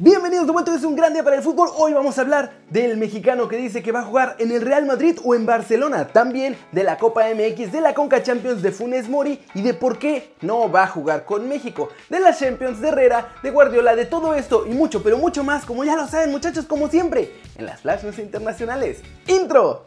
Bienvenidos de vuelta, es un gran día para el fútbol. Hoy vamos a hablar del mexicano que dice que va a jugar en el Real Madrid o en Barcelona. También de la Copa MX, de la Conca Champions de Funes Mori y de por qué no va a jugar con México. De la Champions de Herrera, de Guardiola, de todo esto y mucho, pero mucho más, como ya lo saben muchachos, como siempre, en las flashes internacionales. ¡Intro!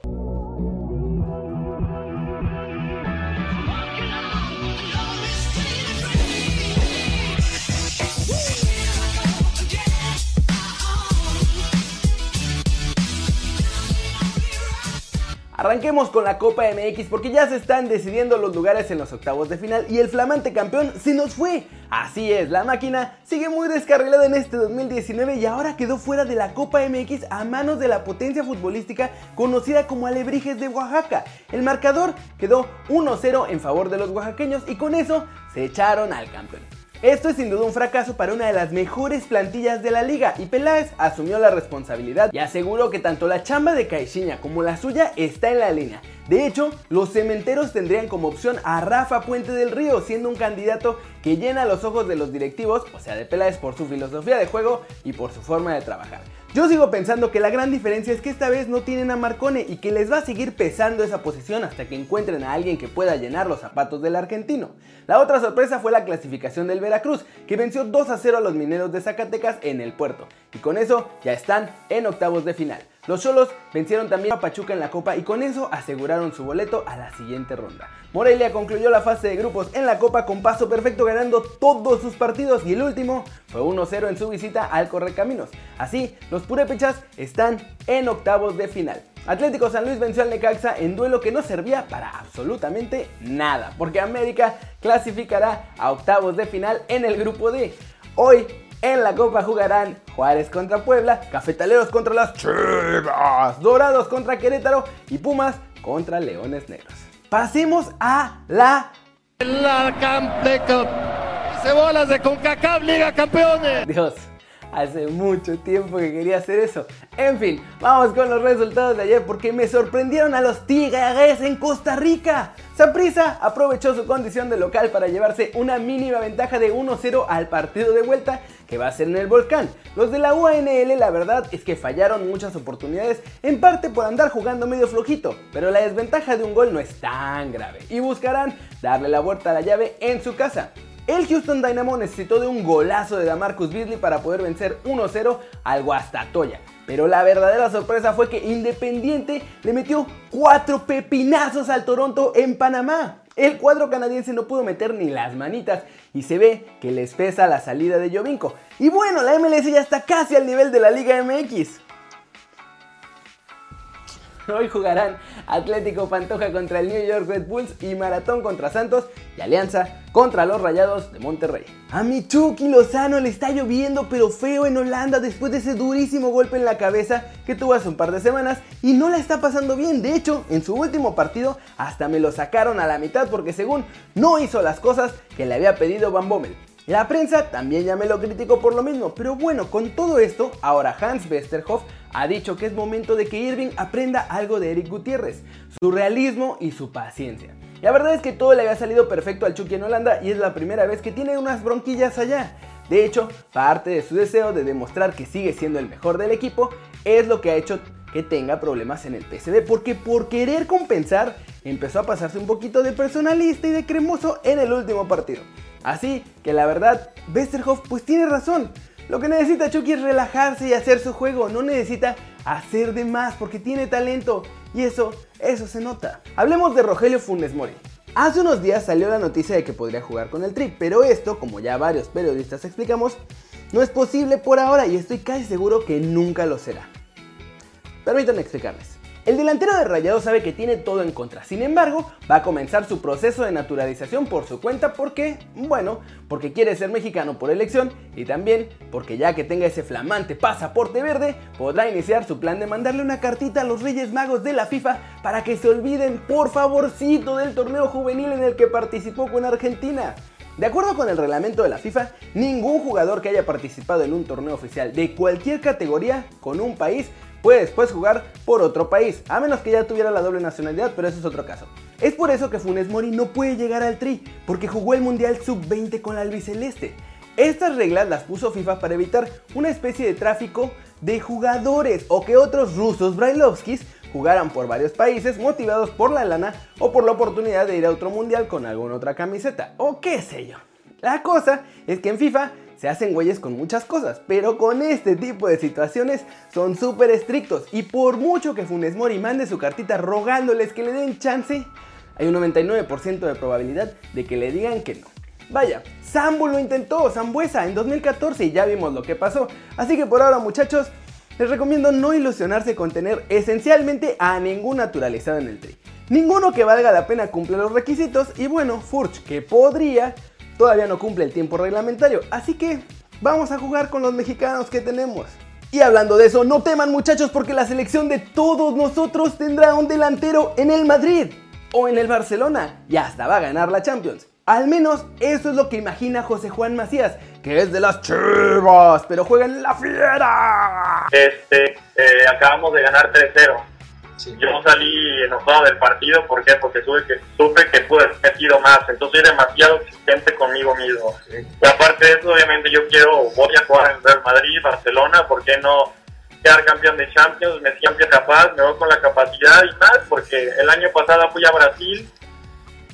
Arranquemos con la Copa MX porque ya se están decidiendo los lugares en los octavos de final y el flamante campeón se nos fue. Así es, la máquina sigue muy descarrilada en este 2019 y ahora quedó fuera de la Copa MX a manos de la potencia futbolística conocida como Alebrijes de Oaxaca. El marcador quedó 1-0 en favor de los oaxaqueños y con eso se echaron al campeón. Esto es sin duda un fracaso para una de las mejores plantillas de la liga y Peláez asumió la responsabilidad y aseguró que tanto la chamba de Caixinha como la suya está en la línea. De hecho, los cementeros tendrían como opción a Rafa Puente del Río, siendo un candidato que llena los ojos de los directivos, o sea de Peláez por su filosofía de juego y por su forma de trabajar. Yo sigo pensando que la gran diferencia es que esta vez no tienen a Marcone y que les va a seguir pesando esa posición hasta que encuentren a alguien que pueda llenar los zapatos del argentino. La otra sorpresa fue la clasificación del Veracruz, que venció 2 a 0 a los mineros de Zacatecas en el puerto, y con eso ya están en octavos de final. Los Cholos vencieron también a Pachuca en la Copa y con eso aseguraron su boleto a la siguiente ronda. Morelia concluyó la fase de grupos en la Copa con paso perfecto ganando todos sus partidos y el último fue 1-0 en su visita al Correcaminos. Así, los purépechas están en octavos de final. Atlético San Luis venció al Necaxa en duelo que no servía para absolutamente nada, porque América clasificará a octavos de final en el grupo D. Hoy en la Copa jugarán Juárez contra Puebla, Cafetaleros contra las Chivas, Dorados contra Querétaro y Pumas contra Leones Negros. Pasemos a la... La Cebolas de CONCACAF Liga Campeones. Dios, hace mucho tiempo que quería hacer eso. En fin, vamos con los resultados de ayer porque me sorprendieron a los Tigres en Costa Rica. Saprissa aprovechó su condición de local para llevarse una mínima ventaja de 1-0 al partido de vuelta que va a ser en el volcán. Los de la UANL la verdad es que fallaron muchas oportunidades, en parte por andar jugando medio flojito, pero la desventaja de un gol no es tan grave y buscarán darle la vuelta a la llave en su casa. El Houston Dynamo necesitó de un golazo de Damarcus Beasley para poder vencer 1-0 al Guastatoya. Pero la verdadera sorpresa fue que Independiente le metió 4 pepinazos al Toronto en Panamá. El cuadro canadiense no pudo meter ni las manitas y se ve que les pesa la salida de Jovinko. Y bueno, la MLS ya está casi al nivel de la Liga MX. Hoy jugarán Atlético Pantoja contra el New York Red Bulls y Maratón contra Santos y Alianza contra los Rayados de Monterrey. A mi Chucky Lozano le está lloviendo pero feo en Holanda después de ese durísimo golpe en la cabeza que tuvo hace un par de semanas y no la está pasando bien. De hecho, en su último partido hasta me lo sacaron a la mitad porque según no hizo las cosas que le había pedido Van Bommel. La prensa también ya me lo criticó por lo mismo, pero bueno, con todo esto, ahora Hans Westerhoff ha dicho que es momento de que Irving aprenda algo de Eric Gutiérrez, su realismo y su paciencia. La verdad es que todo le había salido perfecto al Chucky en Holanda y es la primera vez que tiene unas bronquillas allá. De hecho, parte de su deseo de demostrar que sigue siendo el mejor del equipo es lo que ha hecho que tenga problemas en el PSD, porque por querer compensar empezó a pasarse un poquito de personalista y de cremoso en el último partido. Así que la verdad, Westerhoff pues tiene razón. Lo que necesita Chucky es relajarse y hacer su juego, no necesita hacer de más porque tiene talento y eso, eso se nota. Hablemos de Rogelio Funes Mori. Hace unos días salió la noticia de que podría jugar con el Tri, pero esto, como ya varios periodistas explicamos, no es posible por ahora y estoy casi seguro que nunca lo será. Permítanme explicarles. El delantero de Rayado sabe que tiene todo en contra, sin embargo, va a comenzar su proceso de naturalización por su cuenta porque, bueno, porque quiere ser mexicano por elección y también porque ya que tenga ese flamante pasaporte verde, podrá iniciar su plan de mandarle una cartita a los Reyes Magos de la FIFA para que se olviden por favorcito del torneo juvenil en el que participó con Argentina. De acuerdo con el reglamento de la FIFA, ningún jugador que haya participado en un torneo oficial de cualquier categoría con un país puede después jugar por otro país, a menos que ya tuviera la doble nacionalidad, pero eso es otro caso. Es por eso que Funes Mori no puede llegar al Tri, porque jugó el Mundial Sub-20 con la albiceleste. Estas reglas las puso FIFA para evitar una especie de tráfico de jugadores o que otros rusos Brailovskis jugaran por varios países motivados por la lana o por la oportunidad de ir a otro mundial con alguna otra camiseta o qué sé yo. La cosa es que en FIFA se hacen güeyes con muchas cosas, pero con este tipo de situaciones son súper estrictos y por mucho que Funes Mori mande su cartita rogándoles que le den chance, hay un 99% de probabilidad de que le digan que no. Vaya, Sambo lo intentó, Zambuesa, en 2014 y ya vimos lo que pasó. Así que por ahora muchachos, les recomiendo no ilusionarse con tener esencialmente a ningún naturalizado en el tri. Ninguno que valga la pena cumple los requisitos y bueno, Furch, que podría, todavía no cumple el tiempo reglamentario. Así que vamos a jugar con los mexicanos que tenemos. Y hablando de eso, no teman muchachos porque la selección de todos nosotros tendrá un delantero en el Madrid o en el Barcelona y hasta va a ganar la Champions. Al menos eso es lo que imagina José Juan Macías, que es de las chivas, pero juega en la fiera. Este, eh, acabamos de ganar 3-0. Yo salí enojado del partido, ¿por qué? Porque supe que, supe que pude haber metido más, entonces soy demasiado exigente conmigo mismo. Y aparte de eso, obviamente yo quiero, voy a jugar en Real Madrid, Barcelona, ¿por qué no quedar campeón de Champions? Me siento capaz, me voy con la capacidad y más, porque el año pasado fui a Brasil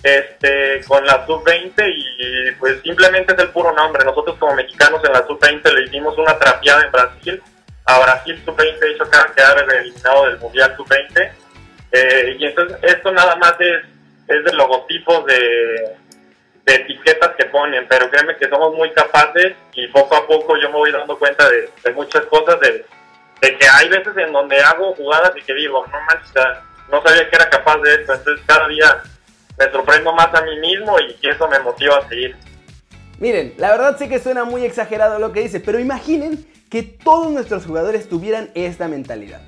este, con la sub-20 y pues simplemente es el puro nombre. Nosotros como mexicanos en la sub-20 le hicimos una trapeada en Brasil. A Brasil sub-20 hizo quedar eliminado del Mundial sub-20. Eh, y entonces esto nada más es, es de logotipos de, de etiquetas que ponen, pero créeme que somos muy capaces y poco a poco yo me voy dando cuenta de, de muchas cosas, de, de, que hay veces en donde hago jugadas y que digo, no manches, no sabía que era capaz de esto, entonces cada día me sorprendo más a mí mismo y eso me motiva a seguir. Miren, la verdad sé que suena muy exagerado lo que dice, pero imaginen que todos nuestros jugadores tuvieran esta mentalidad.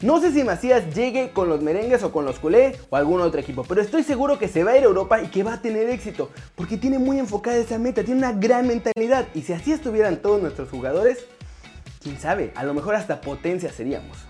No sé si Macías llegue con los merengues o con los culé o algún otro equipo, pero estoy seguro que se va a ir a Europa y que va a tener éxito, porque tiene muy enfocada esa meta, tiene una gran mentalidad y si así estuvieran todos nuestros jugadores, quién sabe, a lo mejor hasta potencia seríamos.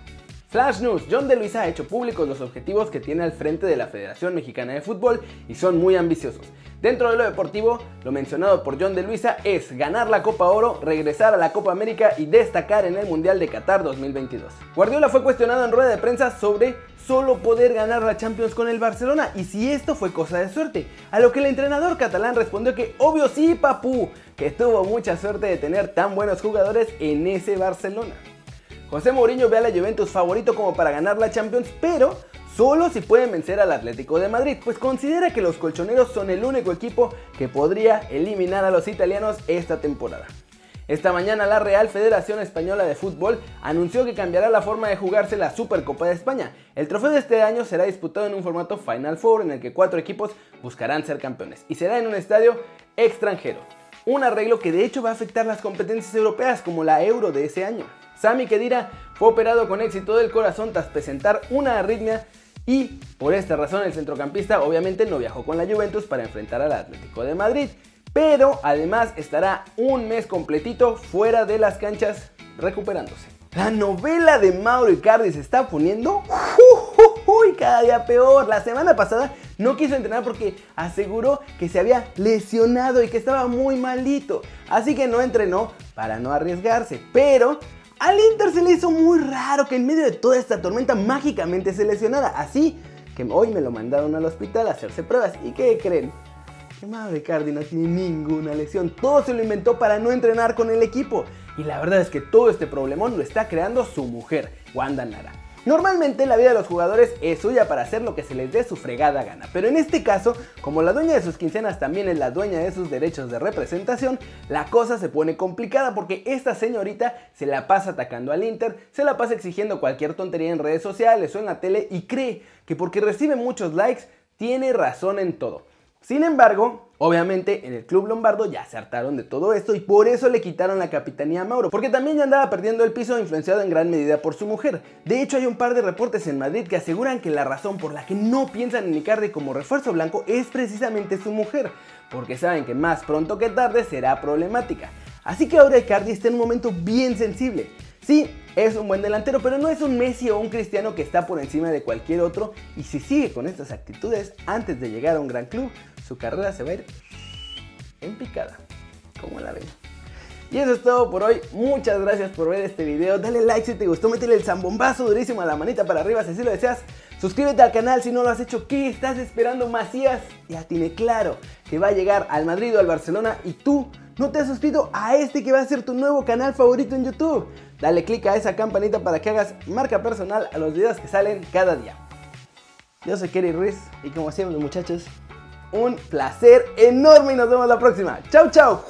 Flash News, John de Luisa ha hecho públicos los objetivos que tiene al frente de la Federación Mexicana de Fútbol y son muy ambiciosos. Dentro de lo deportivo, lo mencionado por John de Luisa es ganar la Copa Oro, regresar a la Copa América y destacar en el Mundial de Qatar 2022. Guardiola fue cuestionado en rueda de prensa sobre solo poder ganar la Champions con el Barcelona y si esto fue cosa de suerte. A lo que el entrenador catalán respondió que obvio sí, papú, que tuvo mucha suerte de tener tan buenos jugadores en ese Barcelona. José Mourinho ve a la Juventus favorito como para ganar la Champions, pero solo si pueden vencer al Atlético de Madrid, pues considera que los colchoneros son el único equipo que podría eliminar a los italianos esta temporada. Esta mañana la Real Federación Española de Fútbol anunció que cambiará la forma de jugarse la Supercopa de España. El trofeo de este año será disputado en un formato Final Four en el que cuatro equipos buscarán ser campeones y será en un estadio extranjero. Un arreglo que de hecho va a afectar las competencias europeas como la Euro de ese año. Sami Kedira fue operado con éxito del corazón tras presentar una arritmia y por esta razón el centrocampista obviamente no viajó con la Juventus para enfrentar al Atlético de Madrid, pero además estará un mes completito fuera de las canchas recuperándose. La novela de Mauro Icardi se está poniendo uy, cada día peor. La semana pasada no quiso entrenar porque aseguró que se había lesionado y que estaba muy malito. Así que no entrenó para no arriesgarse. Pero al Inter se le hizo muy raro que en medio de toda esta tormenta mágicamente se lesionara. Así que hoy me lo mandaron al hospital a hacerse pruebas. ¿Y qué creen? Que Mauro Icardi no tiene ninguna lesión. Todo se lo inventó para no entrenar con el equipo. Y la verdad es que todo este problemón lo está creando su mujer, Wanda Nara. Normalmente la vida de los jugadores es suya para hacer lo que se les dé su fregada gana, pero en este caso, como la dueña de sus quincenas también es la dueña de sus derechos de representación, la cosa se pone complicada porque esta señorita se la pasa atacando al Inter, se la pasa exigiendo cualquier tontería en redes sociales o en la tele y cree que porque recibe muchos likes tiene razón en todo. Sin embargo, obviamente en el club lombardo ya se hartaron de todo esto y por eso le quitaron la capitanía a Mauro, porque también ya andaba perdiendo el piso influenciado en gran medida por su mujer. De hecho, hay un par de reportes en Madrid que aseguran que la razón por la que no piensan en Icardi como refuerzo blanco es precisamente su mujer, porque saben que más pronto que tarde será problemática. Así que ahora Icardi está en un momento bien sensible. Sí, es un buen delantero, pero no es un Messi o un Cristiano que está por encima de cualquier otro y si sigue con estas actitudes antes de llegar a un gran club, su carrera se va a ir en picada. como la ven? Y eso es todo por hoy. Muchas gracias por ver este video. Dale like si te gustó, métele el zambombazo durísimo a la manita para arriba si así lo deseas. Suscríbete al canal si no lo has hecho. ¿Qué estás esperando, Macías? Ya tiene claro que va a llegar al Madrid o al Barcelona y tú no te has suscrito a este que va a ser tu nuevo canal favorito en YouTube. Dale click a esa campanita para que hagas marca personal a los videos que salen cada día. Yo soy Kerry Ruiz y como siempre muchachos, un placer enorme y nos vemos la próxima. Chau chau.